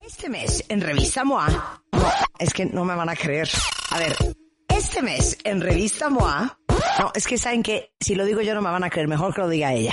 Este mes en Revista MOA, es que no me van a creer. A ver, este mes en Revista MOA, no, es que saben que si lo digo yo no me van a creer, mejor que lo diga ella.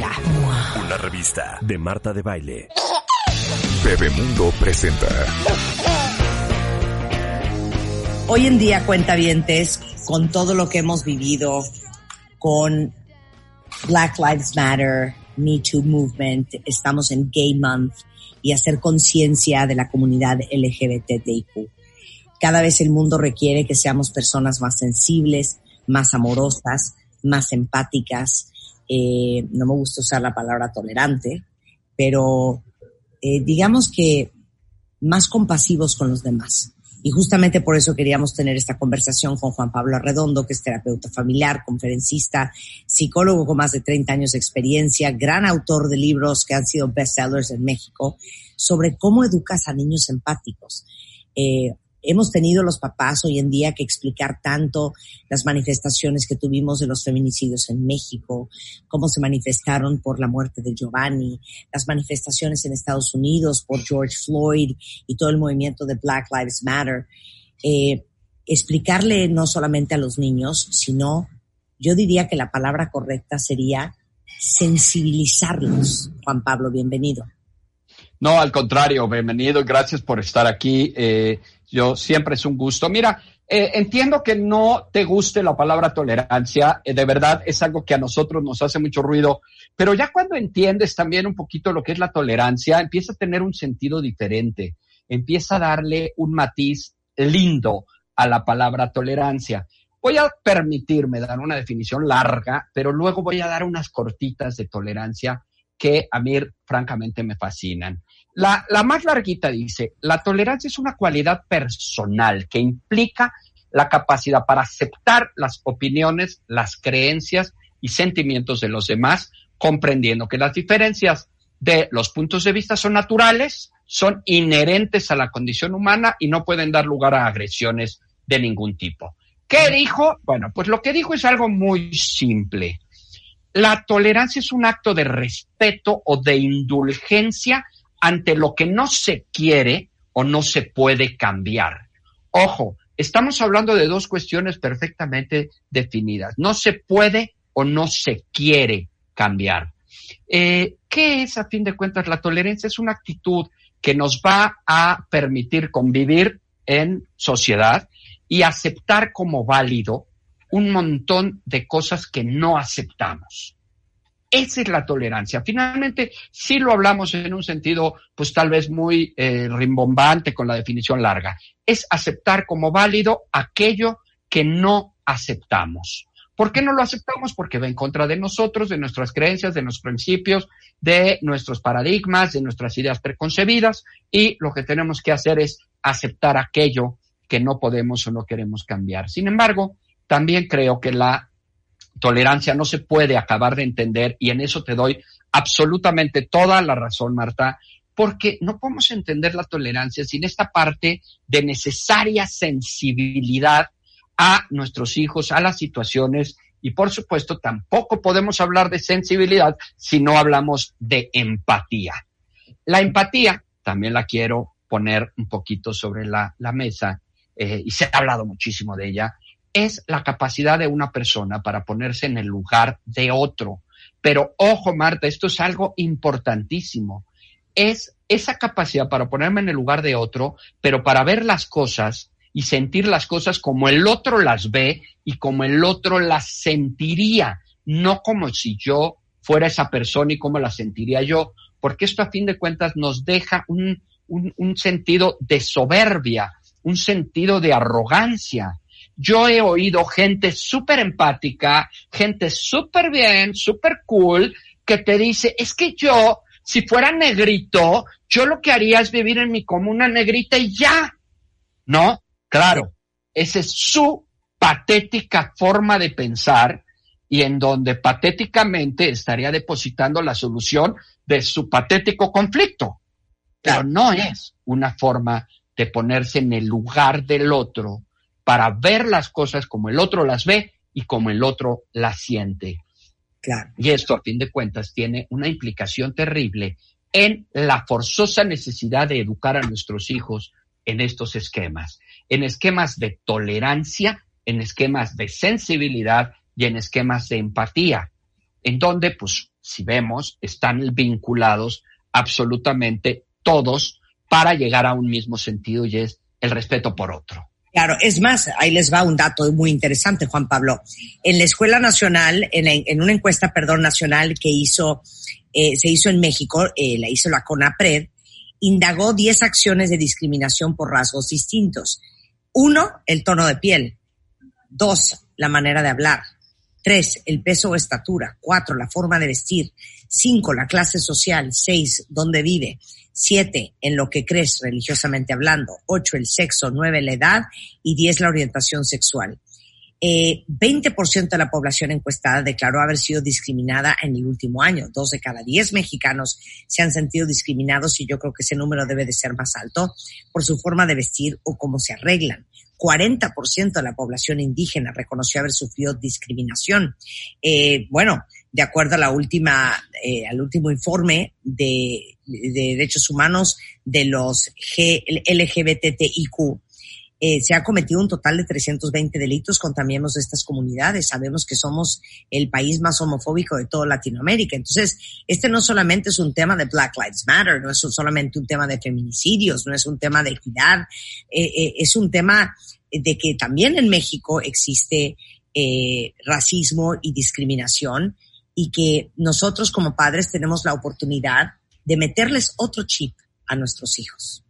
Una revista de Marta de Baile. Bebemundo presenta. Hoy en día, cuentavientes, con todo lo que hemos vivido, con Black Lives Matter, Me Too Movement, estamos en Gay Month y hacer conciencia de la comunidad LGBTIQ. Cada vez el mundo requiere que seamos personas más sensibles, más amorosas, más empáticas. Eh, no me gusta usar la palabra tolerante, pero eh, digamos que más compasivos con los demás. Y justamente por eso queríamos tener esta conversación con Juan Pablo Arredondo, que es terapeuta familiar, conferencista, psicólogo con más de 30 años de experiencia, gran autor de libros que han sido bestsellers en México, sobre cómo educas a niños empáticos. Eh, hemos tenido los papás hoy en día que explicar tanto las manifestaciones que tuvimos de los feminicidios en México, cómo se manifestaron por la muerte de Giovanni, las manifestaciones en Estados Unidos por George Floyd y todo el movimiento de Black Lives Matter. Eh, explicarle no solamente a los niños, sino yo diría que la palabra correcta sería sensibilizarlos. Juan Pablo, bienvenido. No, al contrario, bienvenido, gracias por estar aquí. Eh, yo siempre es un gusto. Mira, eh, entiendo que no te guste la palabra tolerancia, eh, de verdad es algo que a nosotros nos hace mucho ruido, pero ya cuando entiendes también un poquito lo que es la tolerancia, empieza a tener un sentido diferente, empieza a darle un matiz lindo a la palabra tolerancia. Voy a permitirme dar una definición larga, pero luego voy a dar unas cortitas de tolerancia que a mí francamente me fascinan. La, más larguita dice, la tolerancia es una cualidad personal que implica la capacidad para aceptar las opiniones, las creencias y sentimientos de los demás, comprendiendo que las diferencias de los puntos de vista son naturales, son inherentes a la condición humana y no pueden dar lugar a agresiones de ningún tipo. ¿Qué dijo? Bueno, pues lo que dijo es algo muy simple. La tolerancia es un acto de respeto o de indulgencia ante lo que no se quiere o no se puede cambiar. Ojo, estamos hablando de dos cuestiones perfectamente definidas. No se puede o no se quiere cambiar. Eh, ¿Qué es, a fin de cuentas, la tolerancia? Es una actitud que nos va a permitir convivir en sociedad y aceptar como válido un montón de cosas que no aceptamos. Esa es la tolerancia. Finalmente, sí lo hablamos en un sentido, pues tal vez muy eh, rimbombante con la definición larga. Es aceptar como válido aquello que no aceptamos. ¿Por qué no lo aceptamos? Porque va en contra de nosotros, de nuestras creencias, de nuestros principios, de nuestros paradigmas, de nuestras ideas preconcebidas y lo que tenemos que hacer es aceptar aquello que no podemos o no queremos cambiar. Sin embargo, también creo que la tolerancia no se puede acabar de entender y en eso te doy absolutamente toda la razón, Marta, porque no podemos entender la tolerancia sin esta parte de necesaria sensibilidad a nuestros hijos, a las situaciones y por supuesto tampoco podemos hablar de sensibilidad si no hablamos de empatía. La empatía, también la quiero poner un poquito sobre la, mesa, eh, y se ha hablado muchísimo de ella, es la capacidad de una persona para ponerse en el lugar de otro. Pero ojo, Marta, esto es algo importantísimo. es esa capacidad para ponerme en el lugar de otro, pero para ver las cosas y sentir las cosas como el otro las ve y como el otro las sentiría, no como si yo fuera esa persona y como la sentiría yo, porque esto a fin de cuentas nos deja un, un, sentido de soberbia, un sentido de arrogancia. Yo he oído gente súper empática, gente súper bien, súper cool, que te dice, es que yo, si fuera negrito, yo lo que haría es vivir en mi comuna negrita y ya. ¿No? Claro, esa es su patética forma de pensar y en donde patéticamente estaría depositando la solución de su patético conflicto. Pero no es una forma de ponerse en el lugar del otro para ver las cosas como el otro las ve y como el otro las siente. Claro. Y esto, a fin de cuentas, tiene una implicación terrible en la forzosa necesidad de educar a nuestros hijos en estos esquemas, en esquemas de tolerancia, en esquemas de sensibilidad y en esquemas de empatía, en donde, pues, si vemos, están vinculados absolutamente todos para llegar a un mismo sentido y es el respeto por otro. Claro, es más, ahí les va un dato muy interesante, Juan Pablo. En la Escuela Nacional, en, una encuesta, perdón, nacional que hizo, eh, se hizo en México, eh, la hizo la CONAPRED, indagó 10 acciones de discriminación por rasgos distintos. Uno, el tono de piel. Dos, la manera de hablar. Tres, el peso o estatura. Cuatro, la forma de vestir. Cinco, la clase social. Seis, dónde vive. Siete, en lo que crees religiosamente hablando. Ocho, el sexo. Nueve, la edad. Y diez, la orientación sexual. Eh, 20% de la población encuestada declaró haber sido discriminada en el último año. Dos de cada diez mexicanos se han sentido discriminados y yo creo que ese número debe de ser más alto por su forma de vestir o cómo se arreglan. 40% de la población indígena reconoció haber sufrido discriminación. Eh, bueno, de acuerdo a la última, eh, al último informe de, de derechos humanos de los G, LGBTIQ, eh, se ha cometido un total de 320 delitos contra miembros de estas comunidades. Sabemos que somos el país más homofóbico de toda Latinoamérica. Entonces, este no solamente es un tema de Black Lives Matter, no es solamente un tema de feminicidios, no es un tema de equidad, eh, eh, es un tema de que también en México existe racismo y discriminación y que nosotros como padres tenemos la oportunidad de meterles otro chip a nuestros hijos.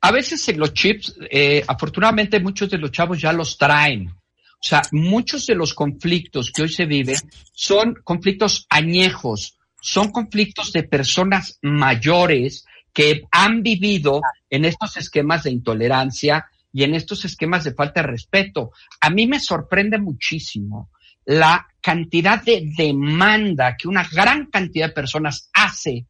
A veces en los chips, eh, afortunadamente muchos de los chavos ya los traen. O sea, muchos de los conflictos que hoy se viven son conflictos añejos, son conflictos de personas mayores que han vivido en estos esquemas de intolerancia y en estos esquemas de falta de respeto. A mí me sorprende muchísimo la cantidad de demanda que una gran cantidad de personas hace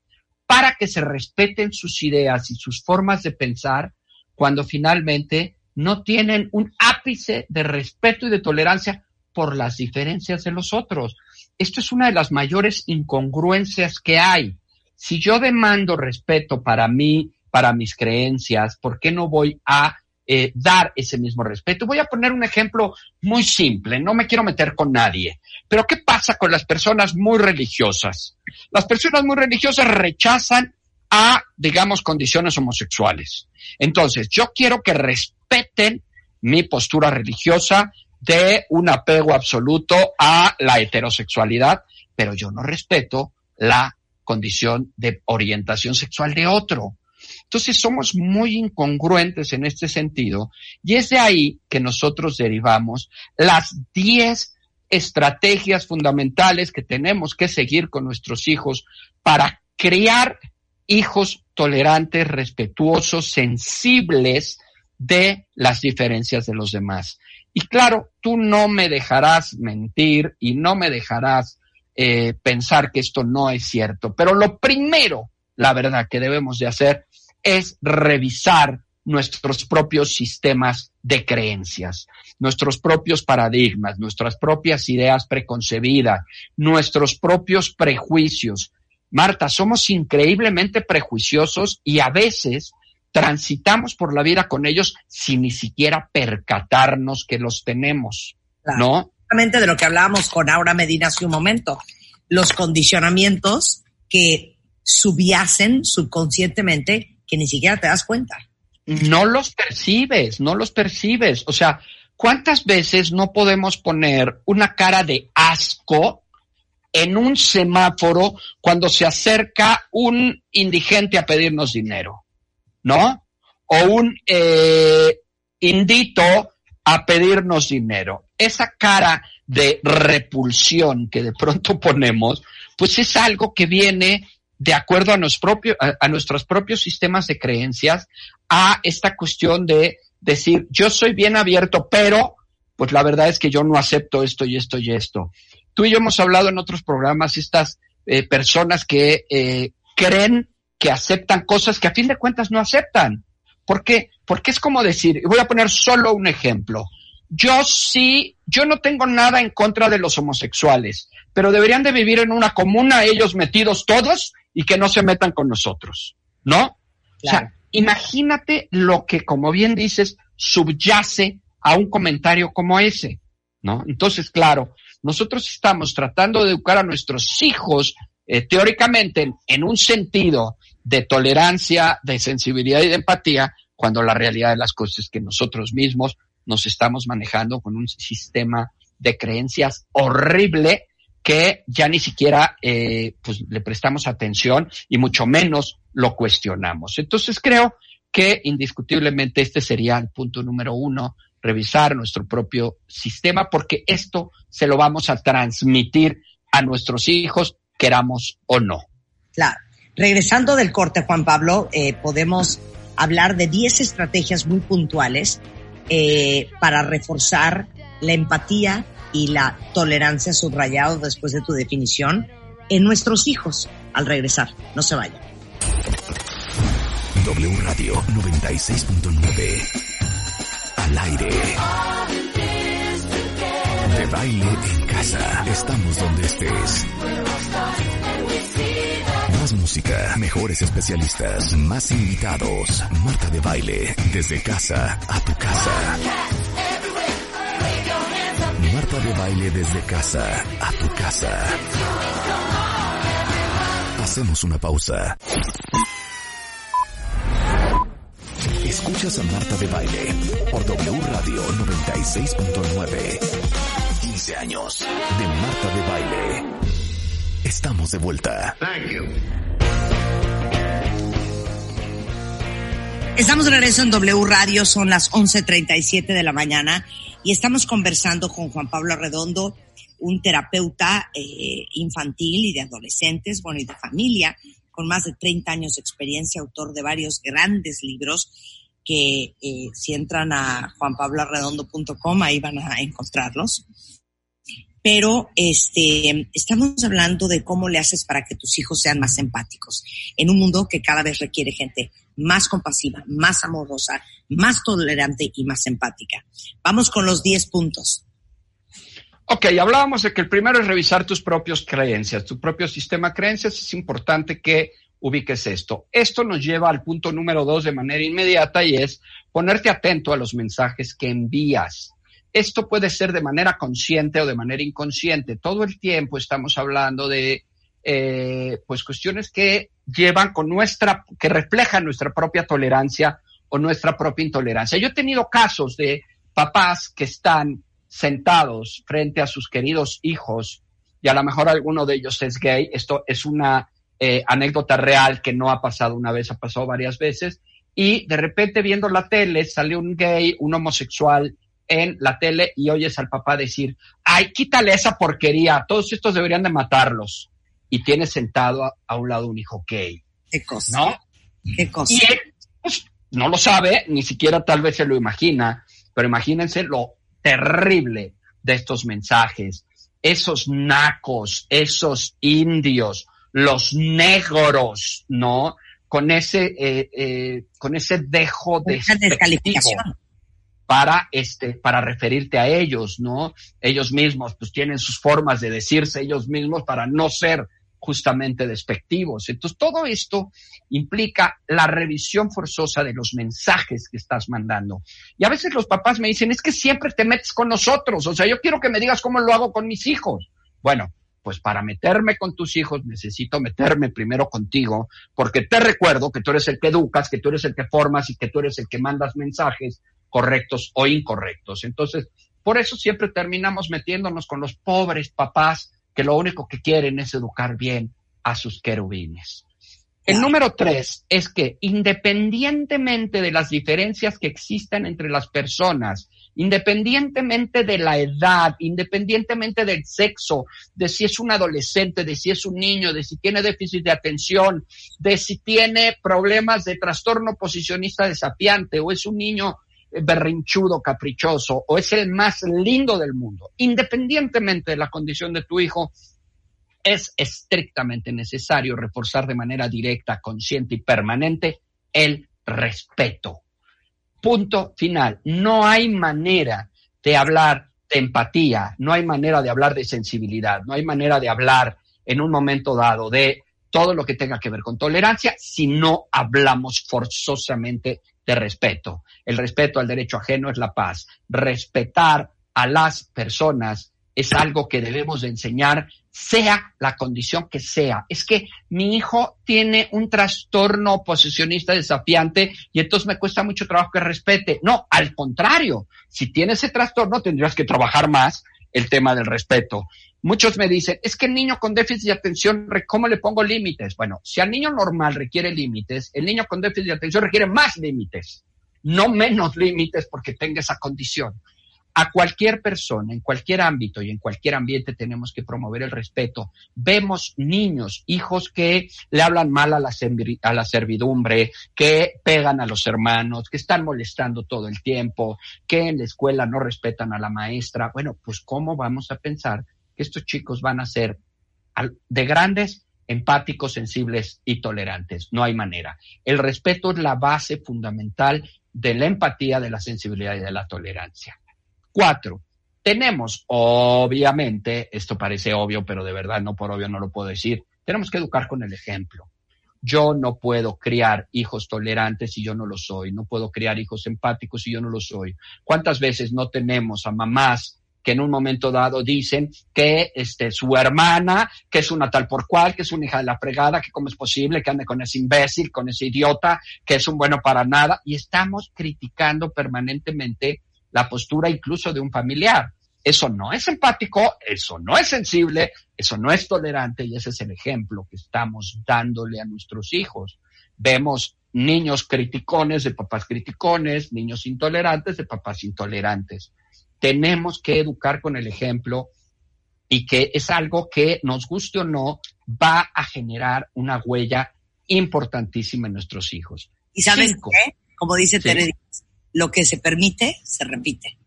para que se respeten sus ideas y sus formas de pensar cuando finalmente no tienen un ápice de respeto y de tolerancia por las diferencias de los otros. Esto es una de las mayores incongruencias que hay. Si yo demando respeto para mí, para mis creencias, ¿por qué no voy a eh, dar ese mismo respeto. Voy a poner un ejemplo muy simple, no me quiero meter con nadie, pero ¿qué pasa con las personas muy religiosas? Las personas muy religiosas rechazan a, digamos, condiciones homosexuales. Entonces, yo quiero que respeten mi postura religiosa de un apego absoluto a la heterosexualidad, pero yo no respeto la condición de orientación sexual de otro. Entonces somos muy incongruentes en este sentido y es de ahí que nosotros derivamos las 10 estrategias fundamentales que tenemos que seguir con nuestros hijos para crear hijos tolerantes, respetuosos, sensibles de las diferencias de los demás. Y claro, tú no me dejarás mentir y no me dejarás eh, pensar que esto no es cierto, pero lo primero, la verdad, que debemos de hacer es revisar nuestros propios sistemas de creencias, nuestros propios paradigmas, nuestras propias ideas preconcebidas, nuestros propios prejuicios. Marta, somos increíblemente prejuiciosos y a veces transitamos por la vida con ellos sin ni siquiera percatarnos que los tenemos, ¿no? Exactamente de lo que hablábamos con Aura Medina hace un momento, los condicionamientos que subyacen subconscientemente que ni siquiera te das cuenta. No los percibes, no los percibes. O sea, ¿cuántas veces no podemos poner una cara de asco en un semáforo cuando se acerca un indigente a pedirnos dinero? ¿No? O un eh, indito a pedirnos dinero. Esa cara de repulsión que de pronto ponemos, pues es algo que viene de acuerdo a, a, nuestros propios sistemas de creencias, a esta cuestión de decir, yo soy bien abierto, pero pues la verdad es que yo no acepto esto y esto y esto. Tú y yo hemos hablado en otros programas, estas eh, personas que eh, creen que aceptan cosas que a fin de cuentas no aceptan. ¿Por qué? Porque es como decir, voy a poner solo un ejemplo. Yo sí, yo no tengo nada en contra de los homosexuales, pero deberían de vivir en una comuna ellos metidos todos y que no se metan con nosotros, ¿no? O sea, imagínate lo que, como bien dices, subyace a un comentario como ese, ¿no? Entonces, claro, nosotros estamos tratando de educar a nuestros hijos eh, teóricamente en, un sentido de tolerancia, de sensibilidad y de empatía, cuando la realidad de las cosas es que nosotros mismos nos estamos manejando con un sistema de creencias horrible que ya ni siquiera eh, pues, le prestamos atención y mucho menos lo cuestionamos. Entonces creo que indiscutiblemente este sería el punto número uno, revisar nuestro propio sistema, porque esto se lo vamos a transmitir a nuestros hijos, queramos o no. Claro. Regresando del corte, Juan Pablo, eh, podemos hablar de 10 estrategias muy puntuales eh, para reforzar la empatía y la tolerancia subrayado después de tu definición en nuestros hijos al regresar. No se vayan. W Radio 96.9 al aire. De baile en casa. Estamos donde estés música, mejores especialistas, más invitados. Marta de baile, desde casa a tu casa. Marta de baile desde casa a tu casa. Hacemos una pausa. Escuchas a Marta de baile por W Radio 96.9. 15 años de Marta de baile. Estamos de vuelta. Thank you. Estamos de regreso en W Radio, son las 11.37 de la mañana y estamos conversando con Juan Pablo Redondo, un terapeuta eh, infantil y de adolescentes, bueno, y de familia, con más de 30 años de experiencia, autor de varios grandes libros que eh, si entran a juanpabloredondo.com ahí van a encontrarlos. Pero este, estamos hablando de cómo le haces para que tus hijos sean más empáticos en un mundo que cada vez requiere gente más compasiva, más amorosa, más tolerante y más empática. Vamos con los 10 puntos. Ok, hablábamos de que el primero es revisar tus propias creencias, tu propio sistema de creencias. Es importante que ubiques esto. Esto nos lleva al punto número dos de manera inmediata y es ponerte atento a los mensajes que envías. Esto puede ser de manera consciente o de manera inconsciente. Todo el tiempo estamos hablando de eh, pues cuestiones que llevan con nuestra, que reflejan nuestra propia tolerancia o nuestra propia intolerancia. Yo he tenido casos de papás que están sentados frente a sus queridos hijos y a lo mejor alguno de ellos es gay. Esto es una eh, anécdota real que no ha pasado una vez, ha pasado varias veces. Y de repente viendo la tele sale un gay, un homosexual en la tele y oyes al papá decir, ay, quítale esa porquería, todos estos deberían de matarlos. Y tienes sentado a, un lado un hijo gay. ¿Qué cosa? ¿No? ¿Qué cosa? Y él pues, no lo sabe, ni siquiera tal vez se lo imagina, pero imagínense lo terrible de estos mensajes. Esos nacos, esos indios, los negros, ¿no? Con ese, eh, eh, con ese dejo de descalificación para este para referirte a ellos, ¿no? Ellos mismos pues tienen sus formas de decirse ellos mismos para no ser justamente despectivos. Entonces, todo esto implica la revisión forzosa de los mensajes que estás mandando. Y a veces los papás me dicen, es que siempre te metes con nosotros, o sea, yo quiero que me digas cómo lo hago con mis hijos. Bueno, pues para meterme con tus hijos necesito meterme primero contigo, porque te recuerdo que tú eres el que educas, que tú eres el que formas y que tú eres el que mandas mensajes correctos o incorrectos. Entonces, por eso siempre terminamos metiéndonos con los pobres papás que lo único que quieren es educar bien a sus querubines. El número tres es que independientemente de las diferencias que existan entre las personas, independientemente de la edad, independientemente del sexo, de si es un adolescente, de si es un niño, de si tiene déficit de atención, de si tiene problemas de trastorno posicionista desafiante o es un niño berrinchudo, caprichoso, o es el más lindo del mundo, independientemente de la condición de tu hijo, es estrictamente necesario reforzar de manera directa, consciente y permanente el respeto. Punto final. No hay manera de hablar de empatía, no hay manera de hablar de sensibilidad, no hay manera de hablar en un momento dado de todo lo que tenga que ver con tolerancia si no hablamos forzosamente de respeto. El respeto al derecho ajeno es la paz. Respetar a las personas es algo que debemos de enseñar, sea la condición que sea. Es que mi hijo tiene un trastorno posesionista desafiante y entonces me cuesta mucho trabajo que respete. No, al contrario, si tiene ese trastorno tendrías que trabajar más el tema del respeto. Muchos me dicen, es que el niño con déficit de atención, ¿cómo le pongo límites? Bueno, si al niño normal requiere límites, el niño con déficit de atención requiere más límites, no menos límites porque tenga esa condición. A cualquier persona, en cualquier ámbito y en cualquier ambiente tenemos que promover el respeto. Vemos niños, hijos que le hablan mal a la, a la servidumbre, que pegan a los hermanos, que están molestando todo el tiempo, que en la escuela no respetan a la maestra. Bueno, pues ¿cómo vamos a pensar que estos chicos van a ser de grandes, empáticos, sensibles y tolerantes. No hay manera. El respeto es la base fundamental de la empatía, de la sensibilidad y de la tolerancia. Cuatro, tenemos, obviamente, esto parece obvio, pero de verdad no por obvio no lo puedo decir, tenemos que educar con el ejemplo. Yo no puedo criar hijos tolerantes si yo no lo soy, no puedo criar hijos empáticos si yo no lo soy. ¿Cuántas veces no tenemos a mamás que en un momento dado dicen que este, su hermana, que es una tal por cual, que es una hija de la fregada, que cómo es posible que ande con ese imbécil, con ese idiota, que es un bueno para nada, y estamos criticando permanentemente la postura incluso de un familiar. Eso no es empático, eso no es sensible, eso no es tolerante y ese es el ejemplo que estamos dándole a nuestros hijos. Vemos niños criticones de papás criticones, niños intolerantes de papás intolerantes tenemos que educar con el ejemplo y que es algo que, nos guste o no, va a generar una huella importantísima en nuestros hijos. ¿Y sabes qué? Como dice Tere, lo que se permite, se repite.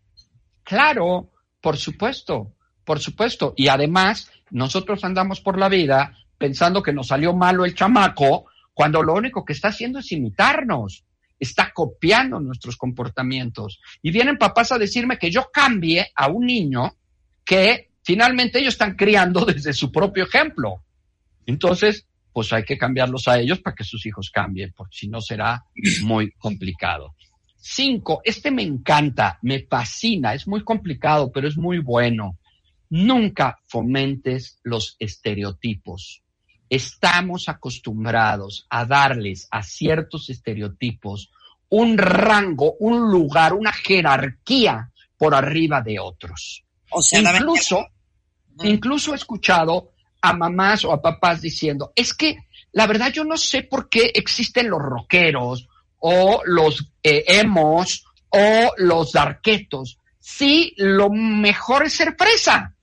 Claro, por supuesto, por supuesto. Y además, nosotros andamos por la vida pensando que nos salió malo el chamaco, cuando lo único que está haciendo es imitarnos está copiando nuestros comportamientos. Y vienen papás a decirme que yo cambie a un niño que finalmente ellos están criando desde su propio ejemplo. Entonces, pues hay que cambiarlos a ellos para que sus hijos cambien, porque si no será muy complicado. Cinco, este me encanta, me fascina, es muy complicado, pero es muy bueno. Nunca fomentes los estereotipos estamos acostumbrados a darles a ciertos estereotipos un rango, un lugar, una jerarquía por arriba de otros. O sea, incluso, incluso he escuchado a mamás o a papás diciendo, es que la verdad yo no sé por qué existen los rockeros o los eh, emos o los darquetos. Sí, lo mejor es ser presa,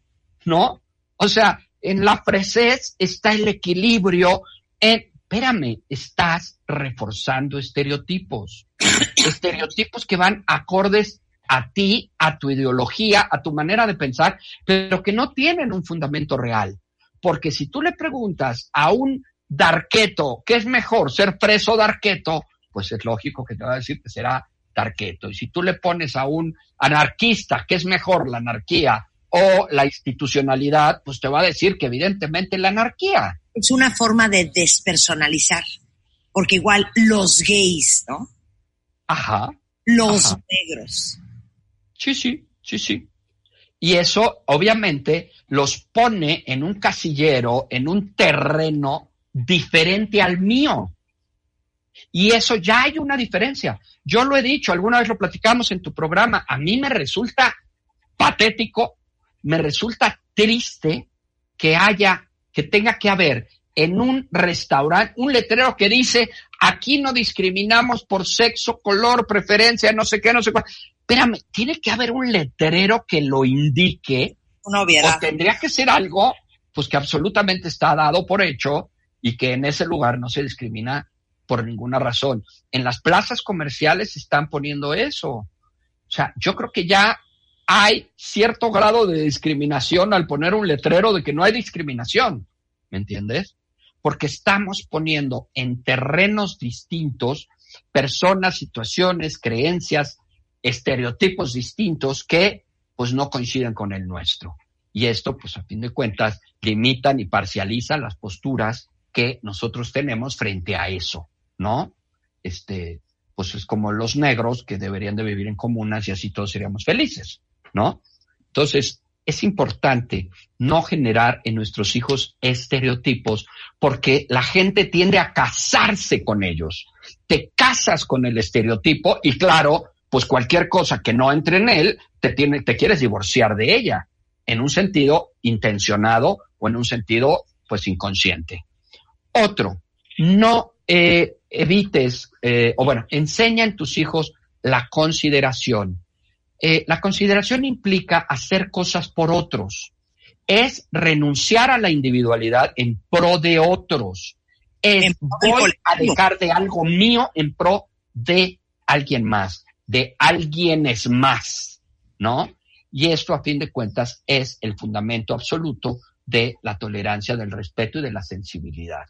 ¿no? O sea, en la fresez está el equilibrio. En, espérame, estás reforzando estereotipos. estereotipos que van acordes a ti, a tu ideología, a tu manera de pensar, pero que no tienen un fundamento real. Porque si tú le preguntas a un darqueto, ¿qué es mejor, ser preso o darqueto? Pues es lógico que te va a decir que será darqueto. Y si tú le pones a un anarquista, ¿qué es mejor, la anarquía o la institucionalidad, pues te va a decir que evidentemente la anarquía. Es una forma de despersonalizar, porque igual los gays, ¿no? Ajá. Los negros. Sí, sí, sí, sí. Y eso obviamente los pone en un casillero, en un terreno diferente al mío. Y eso ya hay una diferencia. Yo lo he dicho, alguna vez lo platicamos en tu programa, a mí me resulta patético, me resulta triste que haya, que tenga que haber en un restaurante un letrero que dice, aquí no discriminamos por sexo, color, preferencia, no sé qué, no sé cuál. Espérame, tiene que haber un letrero que lo indique. Una O tendría que ser algo, pues que absolutamente está dado por hecho y que en ese lugar no se discrimina por ninguna razón. En las plazas comerciales se están poniendo eso. O sea, yo creo que ya hay cierto grado de discriminación al poner un letrero de que no hay discriminación. ¿Me entiendes? Porque estamos poniendo en terrenos distintos personas, situaciones, creencias, estereotipos distintos que pues no coinciden con el nuestro. Y esto, pues a fin de cuentas, limitan y parcializan las posturas que nosotros tenemos frente a eso. ¿no? Este, pues es como los negros que deberían de vivir en comunas y así todos seríamos felices, ¿no? Entonces, es importante no generar en nuestros hijos estereotipos porque la gente tiende a casarse con ellos. Te casas con el estereotipo y claro, pues cualquier cosa que no entre en él, te, tiene, te quieres divorciar de ella, en un sentido intencionado o en un sentido, pues, inconsciente. Otro, no eh, evites, eh, o bueno, enseña en tus hijos la consideración. Eh, la consideración implica hacer cosas por otros. Es renunciar a la individualidad en pro de otros. Es voy a dejar de algo mío en pro de alguien más, de alguien es más, ¿no? Y esto, a fin de cuentas, es el fundamento absoluto de la tolerancia, del respeto y de la sensibilidad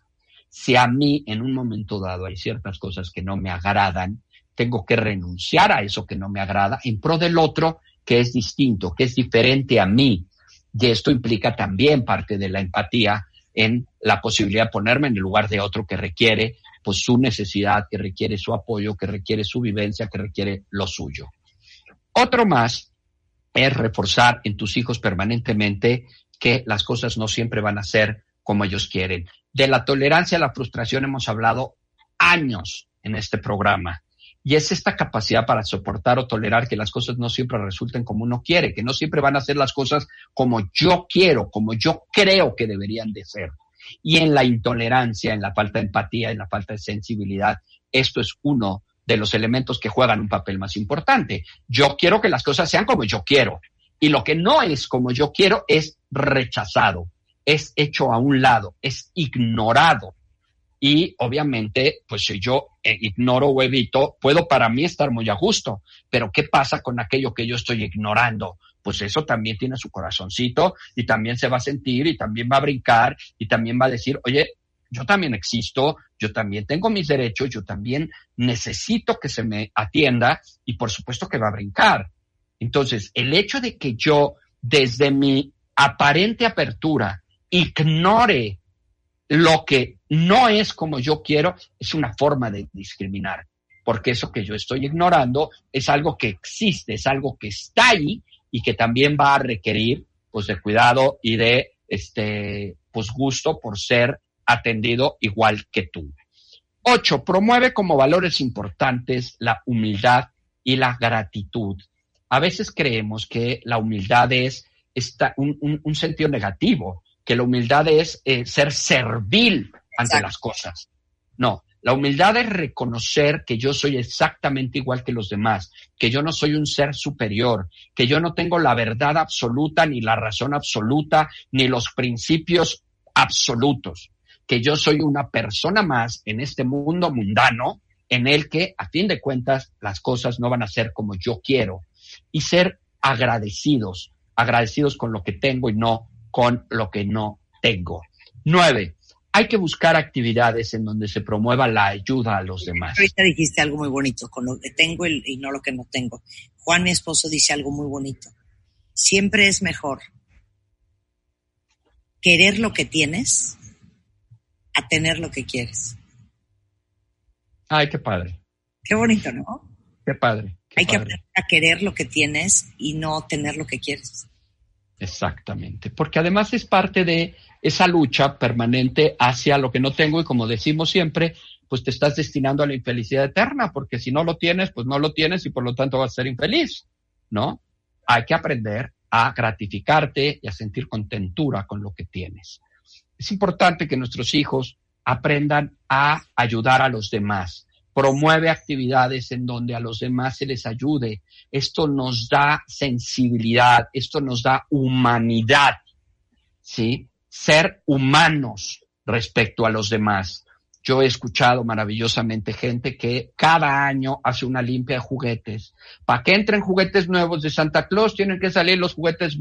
si a mí en un momento dado hay ciertas cosas que no me agradan, tengo que renunciar a eso que no me agrada en pro del otro que es distinto, que es diferente a mí. Y esto implica también parte de la empatía en la posibilidad de ponerme en el lugar de otro que requiere pues su necesidad, que requiere su apoyo, que requiere su vivencia, que requiere lo suyo. Otro más es reforzar en tus hijos permanentemente que las cosas no siempre van a ser como ellos quieren. De la tolerancia a la frustración hemos hablado años en este programa. Y es esta capacidad para soportar o tolerar que las cosas no siempre resulten como uno quiere, que no siempre van a ser las cosas como yo quiero, como yo creo que deberían de ser. Y en la intolerancia, en la falta de empatía, en la falta de sensibilidad, esto es uno de los elementos que juegan un papel más importante. Yo quiero que las cosas sean como yo quiero. Y lo que no es como yo quiero es rechazado es hecho a un lado, es ignorado. Y obviamente, pues si yo eh, ignoro o evito, puedo para mí estar muy a gusto, pero ¿qué pasa con aquello que yo estoy ignorando? Pues eso también tiene su corazoncito y también se va a sentir y también va a brincar y también va a decir, oye, yo también existo, yo también tengo mis derechos, yo también necesito que se me atienda y por supuesto que va a brincar. Entonces, el hecho de que yo, desde mi aparente apertura, ignore lo que no es como yo quiero, es una forma de discriminar, porque eso que yo estoy ignorando es algo que existe, es algo que está ahí y que también va a requerir pues de cuidado y de este pues gusto por ser atendido igual que tú. Ocho, promueve como valores importantes la humildad y la gratitud. A veces creemos que la humildad es un, un sentido negativo, que la humildad es eh, ser servil ante las cosas. No, la humildad es reconocer que yo soy exactamente igual que los demás, que yo no soy un ser superior, que yo no tengo la verdad absoluta, ni la razón absoluta, ni los principios absolutos, que yo soy una persona más en este mundo mundano en el que, a fin de cuentas, las cosas no van a ser como yo quiero. Y ser agradecidos, agradecidos con lo que tengo y no con lo que no tengo. Nueve, hay que buscar actividades en donde se promueva la ayuda a los demás. Ahorita dijiste algo muy bonito, con lo que tengo y no lo que no tengo. Juan, mi esposo, dice algo muy bonito. Siempre es mejor querer lo que tienes a tener lo que quieres. Ay, qué padre. Qué bonito, ¿no? Qué padre. hay que aprender a querer lo que tienes y no tener lo que quieres. Exactamente, porque además es parte de esa lucha permanente hacia lo que no tengo y como decimos siempre, pues te estás destinando a la infelicidad eterna, porque si no lo tienes, pues no lo tienes y por lo tanto vas a ser infeliz, ¿no? Hay que aprender a gratificarte y a sentir contentura con lo que tienes. Es importante que nuestros hijos aprendan a ayudar a los demás. Promueve actividades en donde a los demás se les ayude. Esto nos da sensibilidad, esto nos da humanidad, ¿sí? Ser humanos respecto a los demás. Yo he escuchado maravillosamente gente que cada año hace una limpia de juguetes. Para que entren juguetes nuevos de Santa Claus tienen que salir los juguetes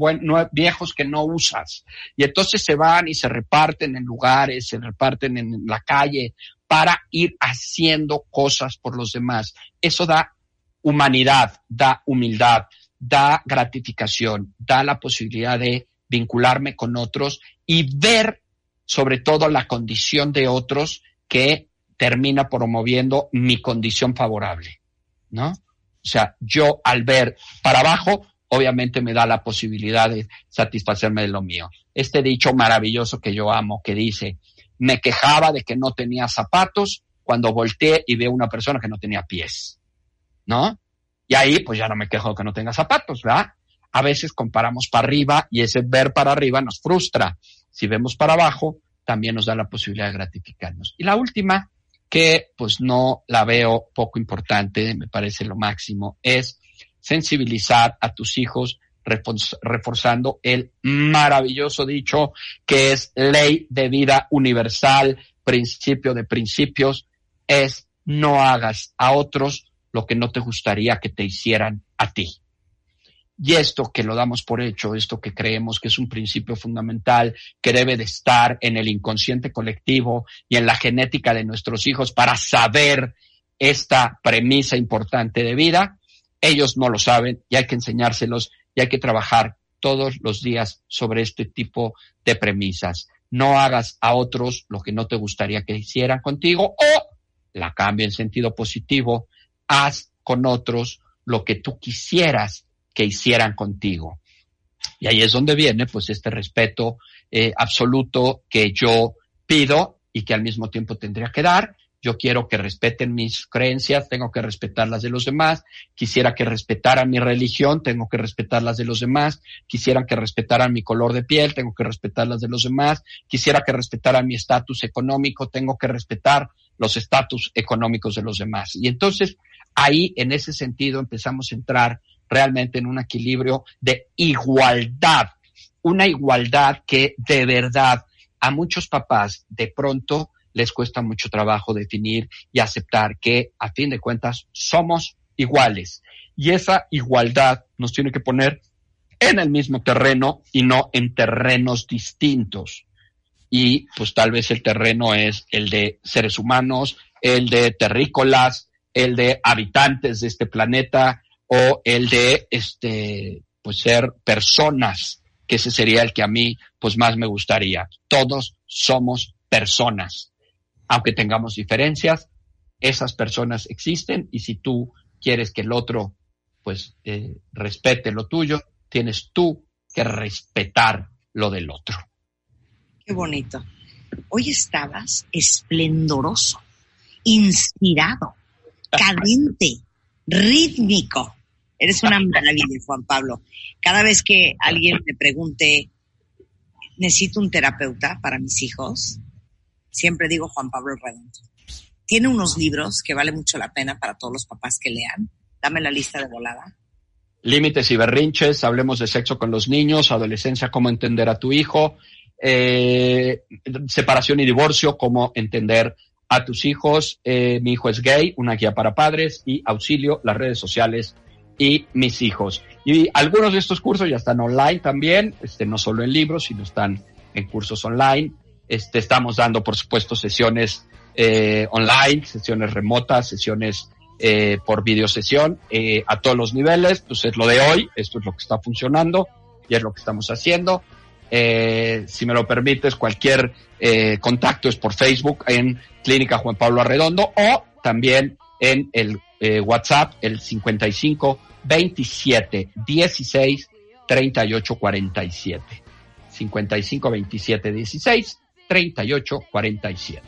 viejos que no usas. Y entonces se van y se reparten en lugares, se reparten en la calle para ir haciendo cosas por los demás. Eso da humanidad, da humildad, da gratificación, da la posibilidad de vincularme con otros y ver sobre todo la condición de otros que termina promoviendo mi condición favorable, ¿no? O sea, yo al ver para abajo, obviamente me da la posibilidad de satisfacerme de lo mío. Este dicho maravilloso que yo amo, que dice, me quejaba de que no tenía zapatos cuando volteé y veo una persona que no tenía pies, ¿no? Y ahí, pues ya no me quejo que no tenga zapatos, ¿verdad? A veces comparamos para arriba y ese ver para arriba nos frustra. Si vemos para abajo, también nos da la posibilidad de gratificarnos. Y la última, que pues no la veo poco importante, me parece lo máximo, es sensibilizar a tus hijos reforzando el maravilloso dicho que es ley de vida universal, principio de principios, es no hagas a otros lo que no te gustaría que te hicieran a ti. Y esto que lo damos por hecho, esto que creemos que es un principio fundamental, que debe de estar en el inconsciente colectivo y en la genética de nuestros hijos para saber esta premisa importante de vida, ellos no lo saben y hay que enseñárselos y hay que trabajar todos los días sobre este tipo de premisas. No hagas a otros lo que no te gustaría que hicieran contigo o, la cambio en sentido positivo, haz con otros lo que tú quisieras que hicieran contigo. Y ahí es donde viene pues este respeto eh, absoluto que yo pido y que al mismo tiempo tendría que dar. Yo quiero que respeten mis creencias, tengo que respetar las de los demás. Quisiera que respetaran mi religión, tengo que respetar las de los demás. Quisiera que respetaran mi color de piel, tengo que respetar las de los demás. Quisiera que respetaran mi estatus económico, tengo que respetar los estatus económicos de los demás. Y entonces ahí, en ese sentido, empezamos a entrar realmente en un equilibrio de igualdad, una igualdad que de verdad a muchos papás de pronto les cuesta mucho trabajo definir y aceptar que a fin de cuentas somos iguales. Y esa igualdad nos tiene que poner en el mismo terreno y no en terrenos distintos. Y pues tal vez el terreno es el de seres humanos, el de terrícolas, el de habitantes de este planeta, o el de este pues ser personas, que ese sería el que a mí pues más me gustaría. Todos somos personas. Aunque tengamos diferencias, esas personas existen y si tú quieres que el otro pues eh, respete lo tuyo, tienes tú que respetar lo del otro. Qué bonito. Hoy estabas esplendoroso, inspirado, cadente, rítmico. Eres una maravilla, Juan Pablo. Cada vez que alguien me pregunte, necesito un terapeuta para mis hijos, siempre digo Juan Pablo Redondo. Tiene unos libros que vale mucho la pena para todos los papás que lean. Dame la lista de volada. Límites y berrinches, hablemos de sexo con los niños, adolescencia, cómo entender a tu hijo, eh, separación y divorcio, cómo entender a tus hijos, eh, mi hijo es gay, una guía para padres y auxilio, las redes sociales y mis hijos. Y algunos de estos cursos ya están online también, este, no solo en libros, sino están en cursos online. Este, estamos dando, por supuesto, sesiones eh, online, sesiones remotas, sesiones eh, por videosesión eh, a todos los niveles. Pues es lo de hoy, esto es lo que está funcionando y es lo que estamos haciendo. Eh, si me lo permites, cualquier eh, contacto es por Facebook en Clínica Juan Pablo Arredondo o también en el eh, WhatsApp, el 55 27 16 3847. 55 27 16 38 47.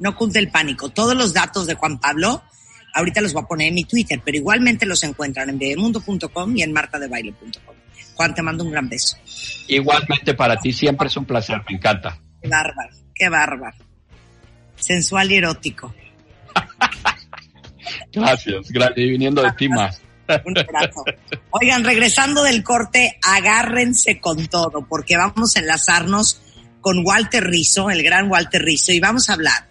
No cunde el pánico. Todos los datos de Juan Pablo, ahorita los voy a poner en mi Twitter, pero igualmente los encuentran en bebemundo.com y en martadebaile.com. Juan, te mando un gran beso. Igualmente para ti, siempre es un placer, me encanta. Qué bárbaro, qué bárbaro. Sensual y erótico. gracias, gracias. Y viniendo de ti más. Un abrazo. Oigan, regresando del corte, agárrense con todo, porque vamos a enlazarnos con Walter Rizzo, el gran Walter Rizzo, y vamos a hablar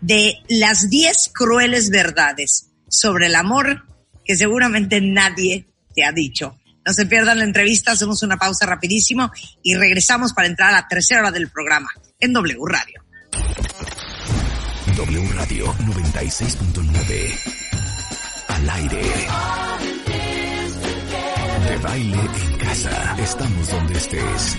de las 10 crueles verdades sobre el amor que seguramente nadie te ha dicho. No se pierdan la entrevista, hacemos una pausa rapidísimo y regresamos para entrar a la tercera hora del programa en W Radio. W Radio 96.9 al aire. De baile en casa. Estamos donde estés.